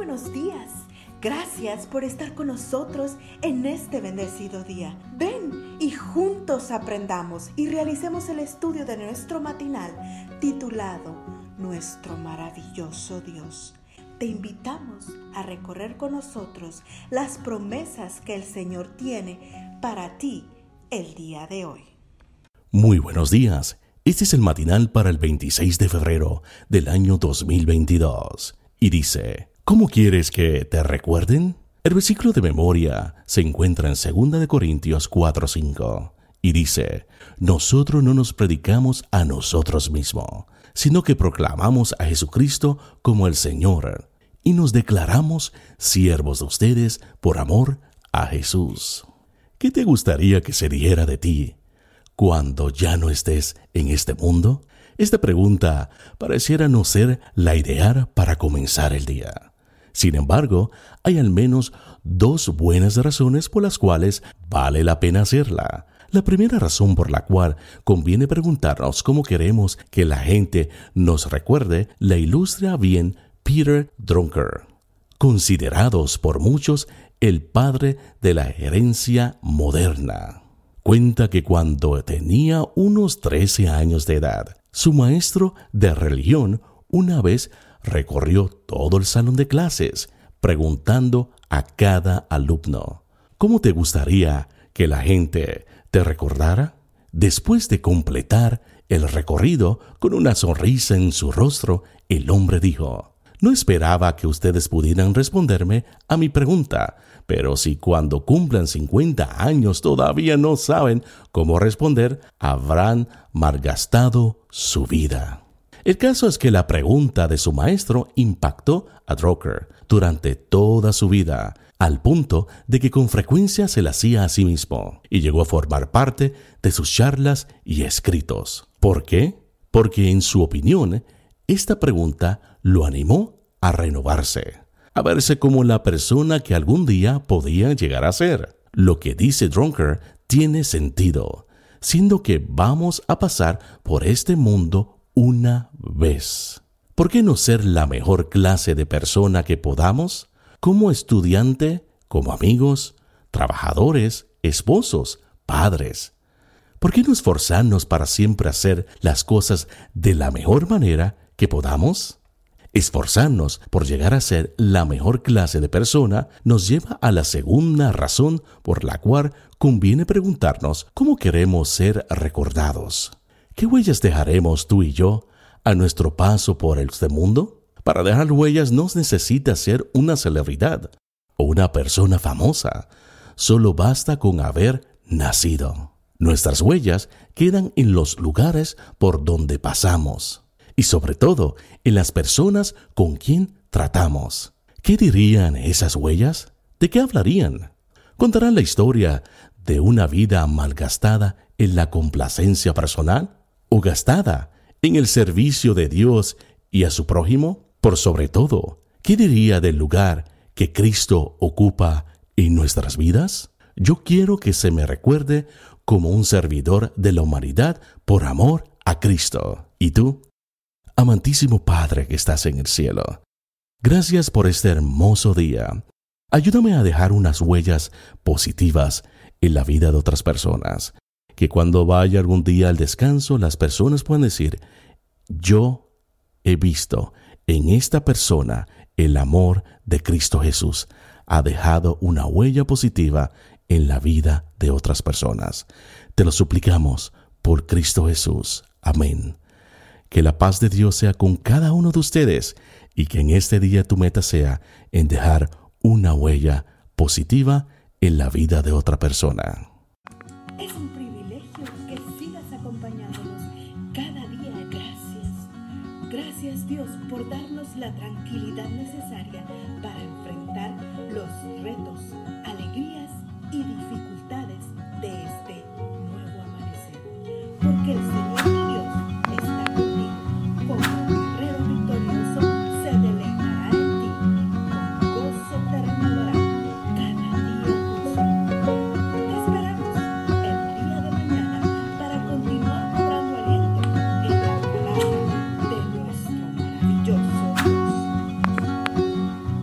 buenos días. Gracias por estar con nosotros en este bendecido día. Ven y juntos aprendamos y realicemos el estudio de nuestro matinal titulado Nuestro maravilloso Dios. Te invitamos a recorrer con nosotros las promesas que el Señor tiene para ti el día de hoy. Muy buenos días. Este es el matinal para el 26 de febrero del año 2022 y dice, ¿cómo quieres que te recuerden? El versículo de memoria se encuentra en 2 de Corintios 4:5 y dice, nosotros no nos predicamos a nosotros mismos, sino que proclamamos a Jesucristo como el Señor y nos declaramos siervos de ustedes por amor a Jesús. ¿Qué te gustaría que se diera de ti cuando ya no estés en este mundo? Esta pregunta pareciera no ser la ideal para comenzar el día. Sin embargo, hay al menos dos buenas razones por las cuales vale la pena hacerla. La primera razón por la cual conviene preguntarnos cómo queremos que la gente nos recuerde la ilustra bien Peter Drucker, considerados por muchos el padre de la herencia moderna. Cuenta que cuando tenía unos 13 años de edad, su maestro de religión una vez recorrió todo el salón de clases preguntando a cada alumno, ¿cómo te gustaría que la gente te recordara? Después de completar el recorrido con una sonrisa en su rostro, el hombre dijo, no esperaba que ustedes pudieran responderme a mi pregunta, pero si cuando cumplan 50 años todavía no saben cómo responder, habrán malgastado su vida. El caso es que la pregunta de su maestro impactó a Drucker durante toda su vida, al punto de que con frecuencia se la hacía a sí mismo, y llegó a formar parte de sus charlas y escritos. ¿Por qué? Porque en su opinión, esta pregunta lo animó a renovarse, a verse como la persona que algún día podía llegar a ser. Lo que dice Drucker tiene sentido, siendo que vamos a pasar por este mundo una vez. ¿Por qué no ser la mejor clase de persona que podamos? Como estudiante, como amigos, trabajadores, esposos, padres. ¿Por qué no esforzarnos para siempre hacer las cosas de la mejor manera que podamos? Esforzarnos por llegar a ser la mejor clase de persona nos lleva a la segunda razón por la cual conviene preguntarnos cómo queremos ser recordados. ¿Qué huellas dejaremos tú y yo a nuestro paso por este mundo? Para dejar huellas no necesita ser una celebridad o una persona famosa. Solo basta con haber nacido. Nuestras huellas quedan en los lugares por donde pasamos y sobre todo en las personas con quien tratamos. ¿Qué dirían esas huellas? ¿De qué hablarían? ¿Contarán la historia de una vida malgastada en la complacencia personal? o gastada en el servicio de Dios y a su prójimo? Por sobre todo, ¿qué diría del lugar que Cristo ocupa en nuestras vidas? Yo quiero que se me recuerde como un servidor de la humanidad por amor a Cristo. ¿Y tú? Amantísimo Padre que estás en el cielo, gracias por este hermoso día. Ayúdame a dejar unas huellas positivas en la vida de otras personas que cuando vaya algún día al descanso las personas puedan decir, yo he visto en esta persona el amor de Cristo Jesús. Ha dejado una huella positiva en la vida de otras personas. Te lo suplicamos por Cristo Jesús. Amén. Que la paz de Dios sea con cada uno de ustedes y que en este día tu meta sea en dejar una huella positiva en la vida de otra persona. Gracias Dios por darnos la tranquilidad necesaria para enfrentar los retos,